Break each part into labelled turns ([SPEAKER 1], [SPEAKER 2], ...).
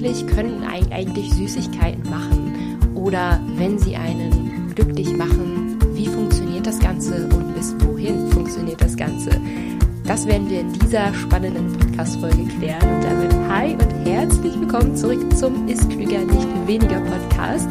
[SPEAKER 1] glücklich können eigentlich Süßigkeiten machen? Oder wenn sie einen glücklich machen, wie funktioniert das Ganze und bis wohin funktioniert das Ganze? Das werden wir in dieser spannenden Podcast-Folge klären. Und damit hi und herzlich willkommen zurück zum Ist Klüger nicht weniger Podcast.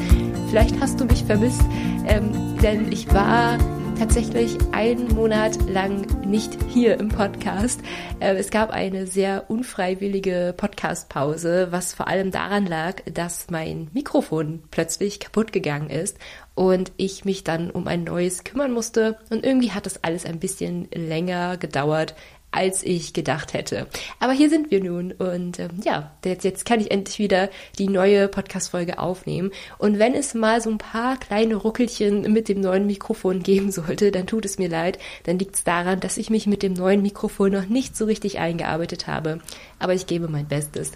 [SPEAKER 1] Vielleicht hast du mich vermisst, ähm, denn ich war tatsächlich einen Monat lang nicht hier im Podcast. Äh, es gab eine sehr unfreiwillige Podcast-Pause, was vor allem daran lag, dass mein Mikrofon plötzlich kaputt gegangen ist und ich mich dann um ein neues kümmern musste. Und irgendwie hat das alles ein bisschen länger gedauert, als ich gedacht hätte. Aber hier sind wir nun und ähm, ja, jetzt, jetzt kann ich endlich wieder die neue Podcast-Folge aufnehmen. Und wenn es mal so ein paar kleine Ruckelchen mit dem neuen Mikrofon geben sollte, dann tut es mir leid. Dann liegt es daran, dass ich mich mit dem neuen Mikrofon noch nicht so richtig eingearbeitet habe. Aber ich gebe mein Bestes.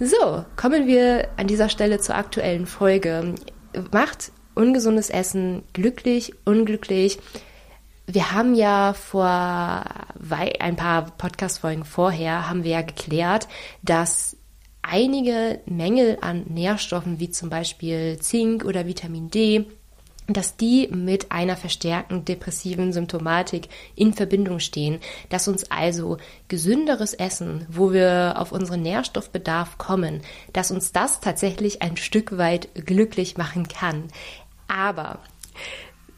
[SPEAKER 1] So, kommen wir an dieser Stelle zur aktuellen Folge. Macht ungesundes Essen glücklich, unglücklich? Wir haben ja vor ein paar Podcast-Folgen vorher haben wir ja geklärt, dass einige Mängel an Nährstoffen wie zum Beispiel Zink oder Vitamin D dass die mit einer verstärkten depressiven Symptomatik in Verbindung stehen, dass uns also gesünderes Essen, wo wir auf unseren Nährstoffbedarf kommen, dass uns das tatsächlich ein Stück weit glücklich machen kann. Aber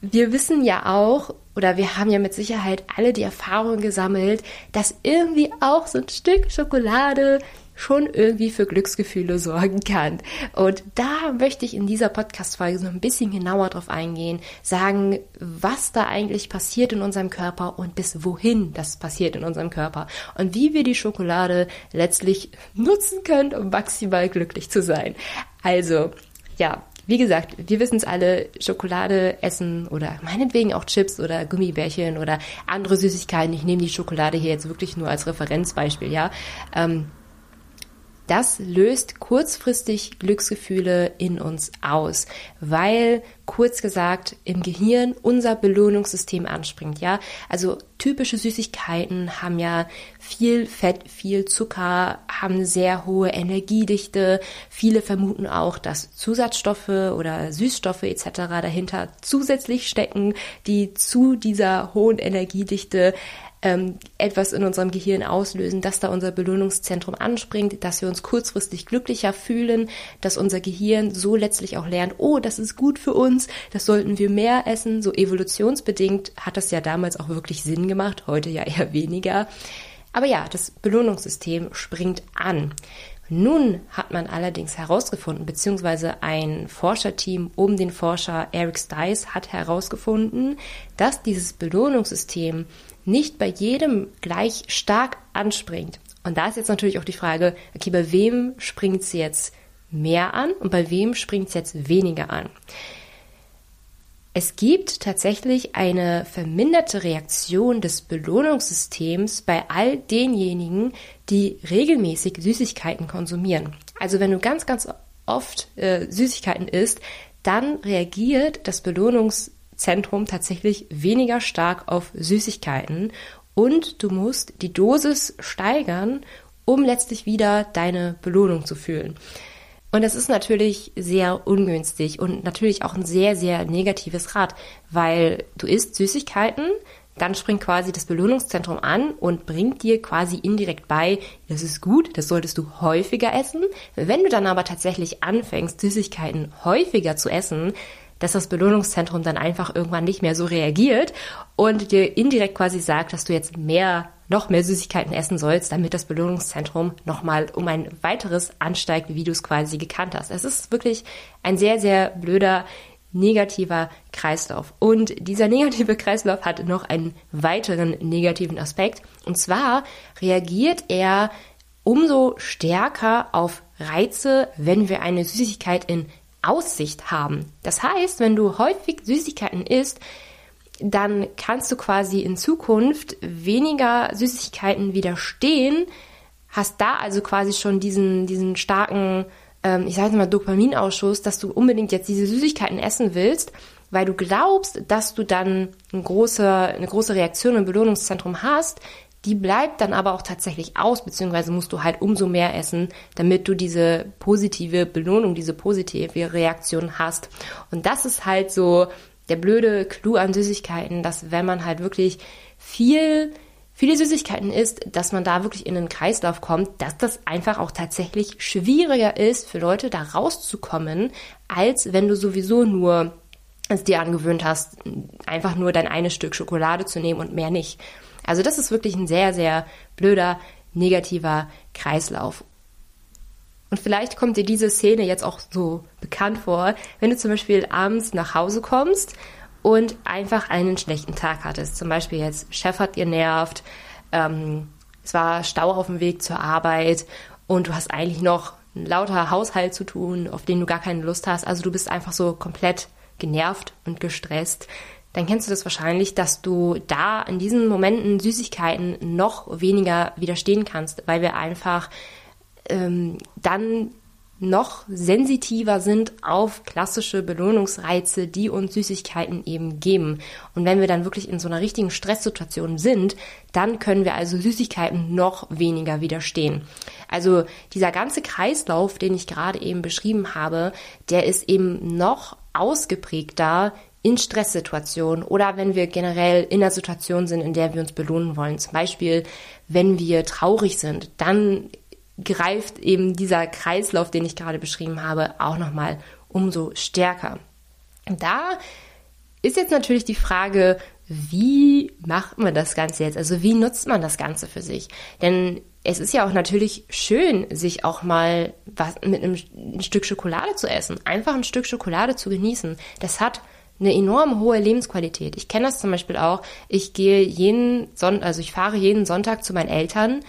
[SPEAKER 1] wir wissen ja auch, oder wir haben ja mit Sicherheit alle die Erfahrung gesammelt, dass irgendwie auch so ein Stück Schokolade schon irgendwie für Glücksgefühle sorgen kann. Und da möchte ich in dieser Podcast-Folge so ein bisschen genauer drauf eingehen, sagen, was da eigentlich passiert in unserem Körper und bis wohin das passiert in unserem Körper und wie wir die Schokolade letztlich nutzen können, um maximal glücklich zu sein. Also, ja, wie gesagt, wir wissen es alle, Schokolade essen oder meinetwegen auch Chips oder Gummibärchen oder andere Süßigkeiten. Ich nehme die Schokolade hier jetzt wirklich nur als Referenzbeispiel, ja. Ähm, das löst kurzfristig Glücksgefühle in uns aus, weil kurz gesagt im Gehirn unser Belohnungssystem anspringt, ja? Also typische Süßigkeiten haben ja viel Fett, viel Zucker, haben sehr hohe Energiedichte. Viele vermuten auch, dass Zusatzstoffe oder Süßstoffe etc. dahinter zusätzlich stecken, die zu dieser hohen Energiedichte ähm, etwas in unserem Gehirn auslösen, dass da unser Belohnungszentrum anspringt, dass wir uns kurzfristig glücklicher fühlen, dass unser Gehirn so letztlich auch lernt, oh, das ist gut für uns, das sollten wir mehr essen. So evolutionsbedingt hat das ja damals auch wirklich Sinn gemacht, heute ja eher weniger. Aber ja, das Belohnungssystem springt an. Nun hat man allerdings herausgefunden, beziehungsweise ein Forscherteam um den Forscher Eric Stice hat herausgefunden, dass dieses Belohnungssystem nicht bei jedem gleich stark anspringt. Und da ist jetzt natürlich auch die Frage, okay, bei wem springt es jetzt mehr an und bei wem springt es jetzt weniger an? Es gibt tatsächlich eine verminderte Reaktion des Belohnungssystems bei all denjenigen, die regelmäßig Süßigkeiten konsumieren. Also wenn du ganz, ganz oft äh, Süßigkeiten isst, dann reagiert das Belohnungssystem Zentrum tatsächlich weniger stark auf Süßigkeiten und du musst die Dosis steigern, um letztlich wieder deine Belohnung zu fühlen. Und das ist natürlich sehr ungünstig und natürlich auch ein sehr, sehr negatives Rad, weil du isst Süßigkeiten, dann springt quasi das Belohnungszentrum an und bringt dir quasi indirekt bei, das ist gut, das solltest du häufiger essen. Wenn du dann aber tatsächlich anfängst, Süßigkeiten häufiger zu essen, dass das Belohnungszentrum dann einfach irgendwann nicht mehr so reagiert und dir indirekt quasi sagt, dass du jetzt mehr, noch mehr Süßigkeiten essen sollst, damit das Belohnungszentrum nochmal um ein weiteres ansteigt, wie du es quasi gekannt hast. Es ist wirklich ein sehr, sehr blöder, negativer Kreislauf. Und dieser negative Kreislauf hat noch einen weiteren negativen Aspekt. Und zwar reagiert er umso stärker auf Reize, wenn wir eine Süßigkeit in Aussicht haben. Das heißt, wenn du häufig Süßigkeiten isst, dann kannst du quasi in Zukunft weniger Süßigkeiten widerstehen, hast da also quasi schon diesen, diesen starken, ähm, ich sage mal, Dopaminausschuss, dass du unbedingt jetzt diese Süßigkeiten essen willst, weil du glaubst, dass du dann eine große, eine große Reaktion im Belohnungszentrum hast, Die bleibt dann aber auch tatsächlich aus, beziehungsweise musst du halt umso mehr essen, damit du diese positive Belohnung, diese positive Reaktion hast. Und das ist halt so der blöde Clou an Süßigkeiten, dass wenn man halt wirklich viel viele Süßigkeiten isst, dass man da wirklich in einen Kreislauf kommt, dass das einfach auch tatsächlich schwieriger ist für Leute da rauszukommen, als wenn du sowieso nur es dir angewöhnt hast, einfach nur dein eines Stück Schokolade zu nehmen und mehr nicht. Also das ist wirklich ein sehr, sehr blöder, negativer Kreislauf. Und vielleicht kommt dir diese Szene jetzt auch so bekannt vor, wenn du zum Beispiel abends nach Hause kommst und einfach einen schlechten Tag hattest. Zum Beispiel jetzt, Chef hat genervt, ähm, es war Stau auf dem Weg zur Arbeit und du hast eigentlich noch einen lauter Haushalt zu tun, auf den du gar keine Lust hast. Also du bist einfach so komplett genervt und gestresst. Dann kennst du das wahrscheinlich, dass du da in diesen Momenten Süßigkeiten noch weniger widerstehen kannst, weil wir einfach ähm, dann noch sensitiver sind auf klassische Belohnungsreize, die uns Süßigkeiten eben geben. Und wenn wir dann wirklich in so einer richtigen Stresssituation sind, dann können wir also Süßigkeiten noch weniger widerstehen. Also dieser ganze Kreislauf, den ich gerade eben beschrieben habe, der ist eben noch ausgeprägter in Stresssituationen oder wenn wir generell in einer Situation sind, in der wir uns belohnen wollen. Zum Beispiel, wenn wir traurig sind, dann greift eben dieser Kreislauf, den ich gerade beschrieben habe, auch nochmal umso stärker. Da ist jetzt natürlich die Frage, wie macht man das Ganze jetzt? Also wie nutzt man das Ganze für sich? Denn es ist ja auch natürlich schön, sich auch mal was mit einem ein Stück Schokolade zu essen. Einfach ein Stück Schokolade zu genießen. Das hat eine enorm hohe Lebensqualität. Ich kenne das zum Beispiel auch. Ich gehe jeden Sonntag, also ich fahre jeden Sonntag zu meinen Eltern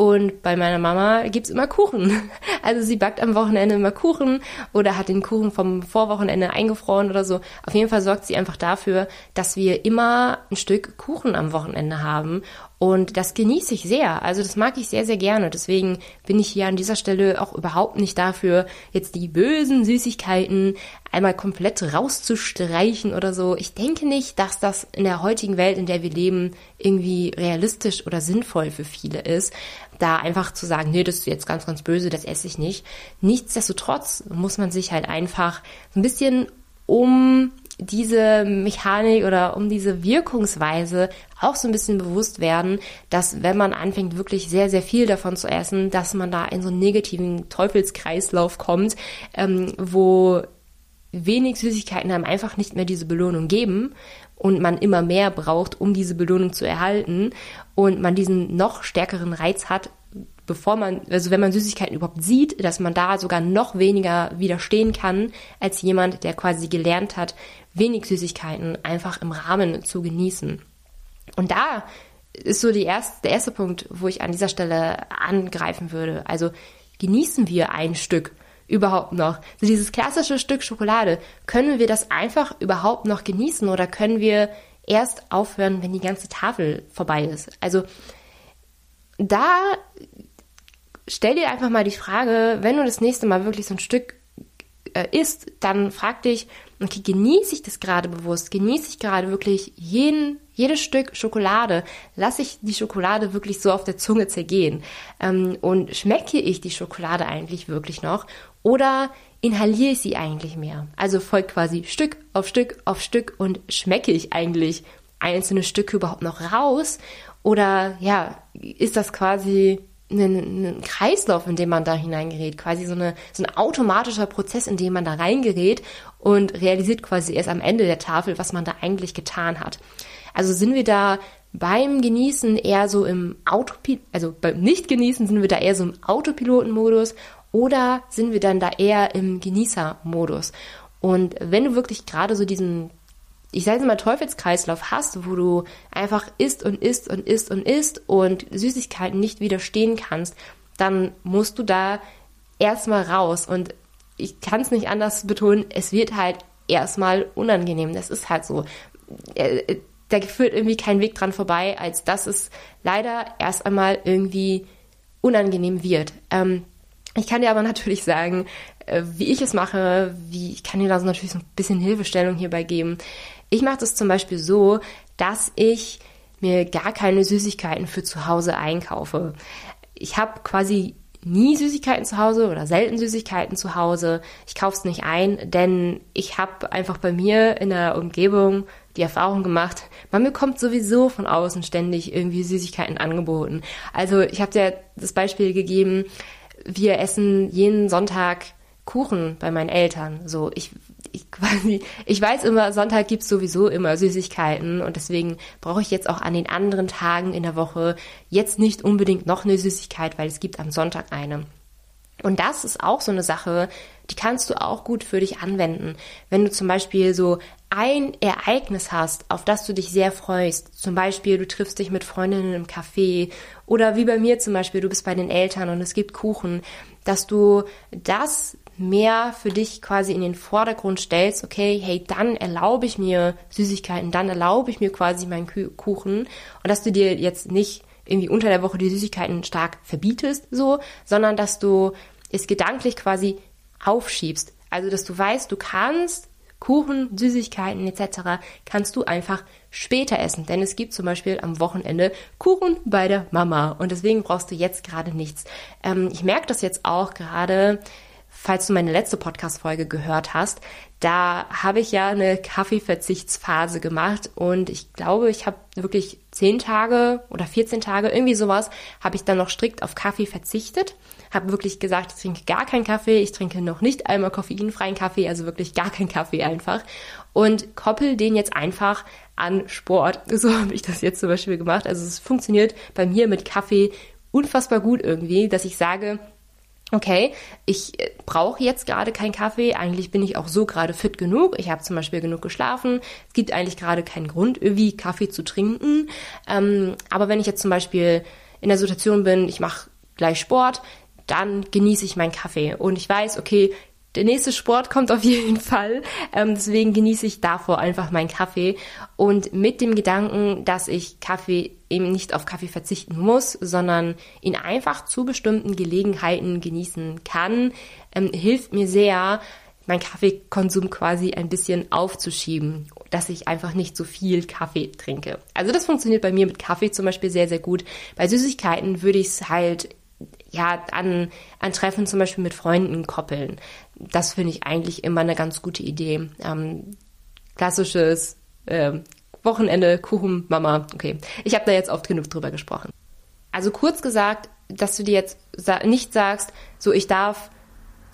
[SPEAKER 1] und bei meiner Mama gibt's immer Kuchen. Also sie backt am Wochenende immer Kuchen oder hat den Kuchen vom Vorwochenende eingefroren oder so. Auf jeden Fall sorgt sie einfach dafür, dass wir immer ein Stück Kuchen am Wochenende haben. Und das genieße ich sehr. Also das mag ich sehr, sehr gerne. Deswegen bin ich hier an dieser Stelle auch überhaupt nicht dafür, jetzt die bösen Süßigkeiten einmal komplett rauszustreichen oder so. Ich denke nicht, dass das in der heutigen Welt, in der wir leben, irgendwie realistisch oder sinnvoll für viele ist da einfach zu sagen, nee, das ist jetzt ganz, ganz böse, das esse ich nicht. Nichtsdestotrotz muss man sich halt einfach ein bisschen um diese Mechanik oder um diese Wirkungsweise auch so ein bisschen bewusst werden, dass wenn man anfängt, wirklich sehr, sehr viel davon zu essen, dass man da in so einen negativen Teufelskreislauf kommt, ähm, wo wenig Süßigkeiten einem einfach nicht mehr diese Belohnung geben und man immer mehr braucht, um diese Belohnung zu erhalten und man diesen noch stärkeren Reiz hat, bevor man, also wenn man Süßigkeiten überhaupt sieht, dass man da sogar noch weniger widerstehen kann als jemand, der quasi gelernt hat, wenig Süßigkeiten einfach im Rahmen zu genießen. Und da ist so die erste, der erste Punkt, wo ich an dieser Stelle angreifen würde. Also genießen wir ein Stück überhaupt noch? So dieses klassische Stück Schokolade, können wir das einfach überhaupt noch genießen oder können wir erst aufhören, wenn die ganze Tafel vorbei ist? Also da stell dir einfach mal die Frage, wenn du das nächste Mal wirklich so ein Stück äh, isst, dann frag dich, okay, genieße ich das gerade bewusst? Genieße ich gerade wirklich jeden, jedes Stück Schokolade? Lasse ich die Schokolade wirklich so auf der Zunge zergehen? Ähm, und schmecke ich die Schokolade eigentlich wirklich noch? Oder inhaliere ich sie eigentlich mehr? Also folgt quasi Stück auf Stück auf Stück und schmecke ich eigentlich einzelne Stücke überhaupt noch raus? Oder ja, ist das quasi ein, ein Kreislauf, in dem man da hineingerät, quasi so, eine, so ein automatischer Prozess, in dem man da reingerät und realisiert quasi erst am Ende der Tafel, was man da eigentlich getan hat. Also sind wir da beim Genießen eher so im Autopilot, also beim Nicht-Genießen sind wir da eher so im Autopilotenmodus oder sind wir dann da eher im Genießermodus? Und wenn du wirklich gerade so diesen ich sage jetzt mal Teufelskreislauf hast, wo du einfach isst und isst und isst und isst und Süßigkeiten nicht widerstehen kannst, dann musst du da erstmal raus. Und ich kann es nicht anders betonen, es wird halt erstmal unangenehm. Das ist halt so. Äh, da führt irgendwie kein Weg dran vorbei, als dass es leider erst einmal irgendwie unangenehm wird. Ähm, ich kann dir aber natürlich sagen, äh, wie ich es mache, wie ich kann dir da so natürlich so ein bisschen Hilfestellung hierbei geben. Ich mache das zum Beispiel so, dass ich mir gar keine Süßigkeiten für zu Hause einkaufe. Ich habe quasi nie Süßigkeiten zu Hause oder selten Süßigkeiten zu Hause. Ich kaufe es nicht ein, denn ich habe einfach bei mir in der Umgebung die Erfahrung gemacht, man bekommt sowieso von außen ständig irgendwie Süßigkeiten angeboten. Also ich habe dir das Beispiel gegeben, wir essen jeden Sonntag Kuchen bei meinen Eltern. So, ich, ich quasi, ich weiß immer, Sonntag gibt's sowieso immer Süßigkeiten und deswegen brauche ich jetzt auch an den anderen Tagen in der Woche jetzt nicht unbedingt noch eine Süßigkeit, weil es gibt am Sonntag eine. Und das ist auch so eine Sache, die kannst du auch gut für dich anwenden. Wenn du zum Beispiel so ein Ereignis hast, auf das du dich sehr freust, zum Beispiel du triffst dich mit Freundinnen im Café oder wie bei mir zum Beispiel, du bist bei den Eltern und es gibt Kuchen, dass du das mehr für dich quasi in den Vordergrund stellst, okay, hey, dann erlaube ich mir Süßigkeiten, dann erlaube ich mir quasi meinen Kuchen und dass du dir jetzt nicht irgendwie unter der Woche die Süßigkeiten stark verbietest, so, sondern dass du es gedanklich quasi aufschiebst. Also, dass du weißt, du kannst Kuchen, Süßigkeiten etc. kannst du einfach später essen, denn es gibt zum Beispiel am Wochenende Kuchen bei der Mama und deswegen brauchst du jetzt gerade nichts. Ähm, ich merke das jetzt auch gerade, falls du meine letzte Podcast-Folge gehört hast, da habe ich ja eine Kaffeeverzichtsphase gemacht und ich glaube, ich habe wirklich zehn Tage oder 14 Tage, irgendwie sowas, habe ich dann noch strikt auf Kaffee verzichtet habe wirklich gesagt, ich trinke gar keinen Kaffee, ich trinke noch nicht einmal koffeinfreien Kaffee, also wirklich gar keinen Kaffee einfach und koppel den jetzt einfach an Sport. So habe ich das jetzt zum Beispiel gemacht. Also es funktioniert bei mir mit Kaffee unfassbar gut irgendwie, dass ich sage, okay, ich äh, brauche jetzt gerade keinen Kaffee, eigentlich bin ich auch so gerade fit genug, ich habe zum Beispiel genug geschlafen, es gibt eigentlich gerade keinen Grund, irgendwie Kaffee zu trinken. Ähm, aber wenn ich jetzt zum Beispiel in der Situation bin, ich mache gleich Sport, dann genieße ich meinen Kaffee. Und ich weiß, okay, der nächste Sport kommt auf jeden Fall. Ähm, deswegen genieße ich davor einfach meinen Kaffee. Und mit dem Gedanken, dass ich Kaffee eben nicht auf Kaffee verzichten muss, sondern ihn einfach zu bestimmten Gelegenheiten genießen kann, ähm, hilft mir sehr, meinen Kaffeekonsum quasi ein bisschen aufzuschieben, dass ich einfach nicht so viel Kaffee trinke. Also das funktioniert bei mir mit Kaffee zum Beispiel sehr, sehr gut. Bei Süßigkeiten würde ich es halt ja, an, an Treffen zum Beispiel mit Freunden koppeln. Das finde ich eigentlich immer eine ganz gute Idee. Ähm, klassisches äh, Wochenende, Kuchen, Mama. Okay, ich habe da jetzt oft genug drüber gesprochen. Also kurz gesagt, dass du dir jetzt nicht sagst, so ich darf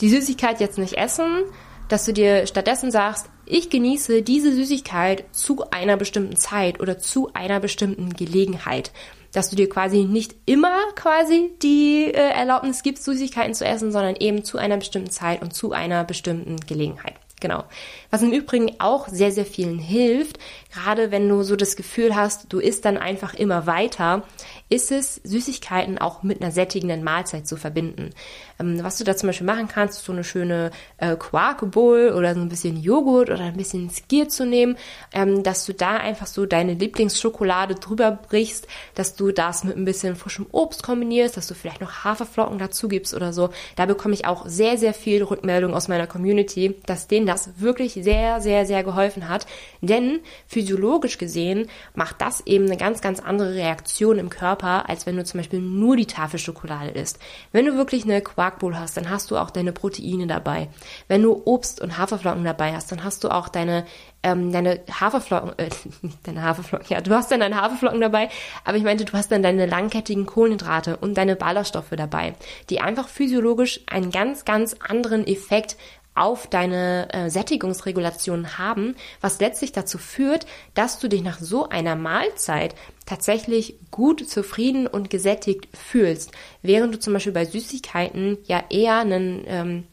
[SPEAKER 1] die Süßigkeit jetzt nicht essen, dass du dir stattdessen sagst, ich genieße diese Süßigkeit zu einer bestimmten Zeit oder zu einer bestimmten Gelegenheit dass du dir quasi nicht immer quasi die äh, Erlaubnis gibst, Süßigkeiten zu essen, sondern eben zu einer bestimmten Zeit und zu einer bestimmten Gelegenheit. Genau. Was im Übrigen auch sehr, sehr vielen hilft, gerade wenn du so das Gefühl hast, du isst dann einfach immer weiter, ist es, Süßigkeiten auch mit einer sättigenden Mahlzeit zu verbinden. Ähm, was du da zum Beispiel machen kannst, so eine schöne äh, Quark Bowl oder so ein bisschen Joghurt oder ein bisschen Skier zu nehmen, ähm, dass du da einfach so deine Lieblingsschokolade drüber brichst, dass du das mit ein bisschen frischem Obst kombinierst, dass du vielleicht noch Haferflocken dazu gibst oder so. Da bekomme ich auch sehr, sehr viel Rückmeldung aus meiner Community, dass denen das wirklich sehr, sehr, sehr geholfen hat. Denn physiologisch gesehen macht das eben eine ganz, ganz andere Reaktion im Körper Körper, als wenn du zum Beispiel nur die Tafelschokolade isst. Wenn du wirklich eine Quarkbowl hast, dann hast du auch deine Proteine dabei. Wenn du Obst und Haferflocken dabei hast, dann hast du auch deine ähm, deine Haferflocken, äh, deine Haferflocken, ja, du hast dann deine Haferflocken dabei, aber ich meinte, du hast dann deine langkettigen Kohlenhydrate und deine Ballaststoffe dabei, die einfach physiologisch einen ganz, ganz anderen Effekt auf deine äh, Sättigungsregulation haben, was letztlich dazu führt, dass du dich nach so einer Mahlzeit tatsächlich gut, zufrieden und gesättigt fühlst, während du zum Beispiel bei Süßigkeiten ja eher einen ähm,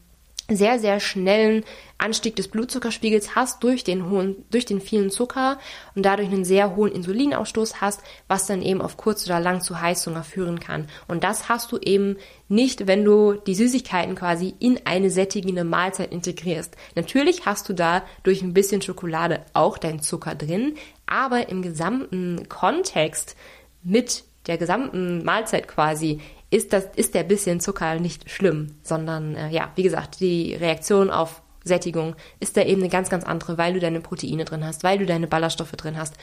[SPEAKER 1] sehr, sehr schnellen Anstieg des Blutzuckerspiegels hast durch den hohen, durch den vielen Zucker und dadurch einen sehr hohen Insulinausstoß hast, was dann eben auf kurz oder lang zu Heißhunger führen kann. Und das hast du eben nicht, wenn du die Süßigkeiten quasi in eine sättigende Mahlzeit integrierst. Natürlich hast du da durch ein bisschen Schokolade auch deinen Zucker drin, aber im gesamten Kontext mit der gesamten Mahlzeit quasi ist, das, ist der bisschen Zucker nicht schlimm, sondern äh, ja, wie gesagt, die Reaktion auf Sättigung ist da eben eine ganz, ganz andere, weil du deine Proteine drin hast, weil du deine Ballaststoffe drin hast.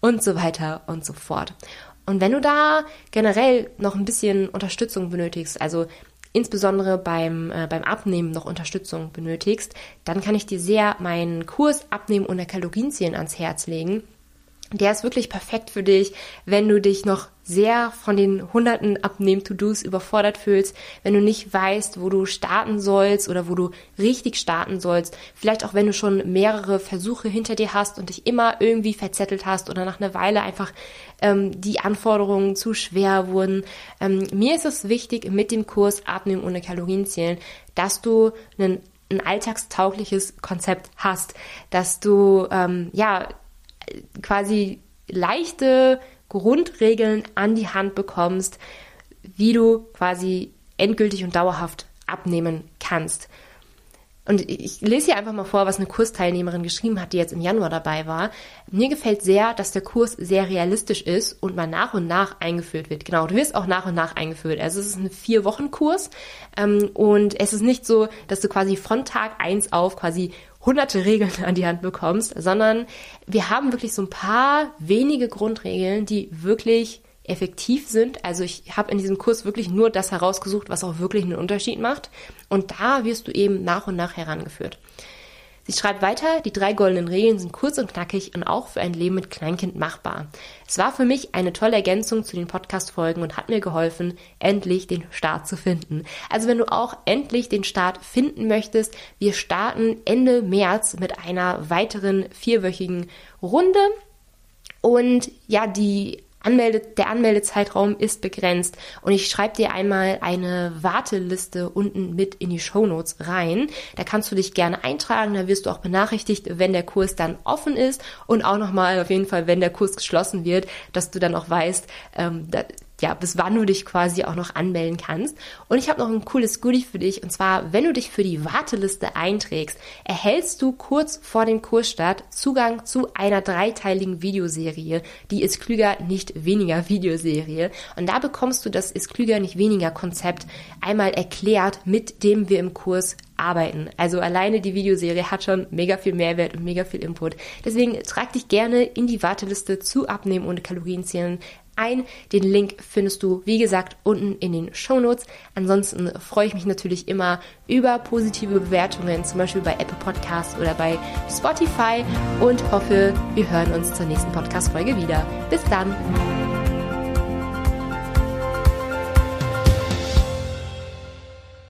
[SPEAKER 1] und so weiter und so fort. Und wenn du da generell noch ein bisschen Unterstützung benötigst, also insbesondere beim, äh, beim Abnehmen noch Unterstützung benötigst, dann kann ich dir sehr meinen Kurs Abnehmen unter Kalorienzielen ans Herz legen. Der ist wirklich perfekt für dich, wenn du dich noch sehr von den hunderten Abnehm-To-Dos überfordert fühlst, wenn du nicht weißt, wo du starten sollst oder wo du richtig starten sollst. Vielleicht auch, wenn du schon mehrere Versuche hinter dir hast und dich immer irgendwie verzettelt hast oder nach einer Weile einfach ähm, die Anforderungen zu schwer wurden. Ähm, mir ist es wichtig, mit dem Kurs Abnehmen ohne Kalorienzählen, dass du einen ein alltagstaugliches Konzept hast, dass du ähm, ja quasi leichte Grundregeln an die Hand bekommst, wie du quasi endgültig und dauerhaft abnehmen kannst. Und ich lese hier einfach mal vor, was eine Kursteilnehmerin geschrieben hat, die jetzt im Januar dabei war. Mir gefällt sehr, dass der Kurs sehr realistisch ist und mal nach und nach eingeführt wird. Genau, du wirst auch nach und nach eingeführt. Also es ist ein Vier-Wochen-Kurs ähm, und es ist nicht so, dass du quasi von Tag eins auf quasi hunderte Regeln an die Hand bekommst, sondern wir haben wirklich so ein paar wenige Grundregeln, die wirklich effektiv sind. Also ich habe in diesem Kurs wirklich nur das herausgesucht, was auch wirklich einen Unterschied macht. Und da wirst du eben nach und nach herangeführt. Sie schreibt weiter, die drei goldenen Regeln sind kurz und knackig und auch für ein Leben mit Kleinkind machbar. Es war für mich eine tolle Ergänzung zu den Podcast-Folgen und hat mir geholfen, endlich den Start zu finden. Also wenn du auch endlich den Start finden möchtest, wir starten Ende März mit einer weiteren vierwöchigen Runde. Und ja, die Anmelde, der Anmeldezeitraum ist begrenzt und ich schreibe dir einmal eine Warteliste unten mit in die Shownotes rein. Da kannst du dich gerne eintragen, da wirst du auch benachrichtigt, wenn der Kurs dann offen ist und auch nochmal auf jeden Fall, wenn der Kurs geschlossen wird, dass du dann auch weißt, ähm, da, ja, bis wann du dich quasi auch noch anmelden kannst. Und ich habe noch ein cooles Goodie für dich. Und zwar, wenn du dich für die Warteliste einträgst, erhältst du kurz vor dem Kursstart Zugang zu einer dreiteiligen Videoserie. Die ist klüger, nicht weniger Videoserie. Und da bekommst du das ist klüger, nicht weniger Konzept einmal erklärt, mit dem wir im Kurs arbeiten. Also alleine die Videoserie hat schon mega viel Mehrwert und mega viel Input. Deswegen trag dich gerne in die Warteliste zu Abnehmen ohne Kalorienzählen ein. Den Link findest du, wie gesagt, unten in den Show Notes. Ansonsten freue ich mich natürlich immer über positive Bewertungen, zum Beispiel bei Apple Podcasts oder bei Spotify und hoffe, wir hören uns zur nächsten Podcast-Folge wieder. Bis dann!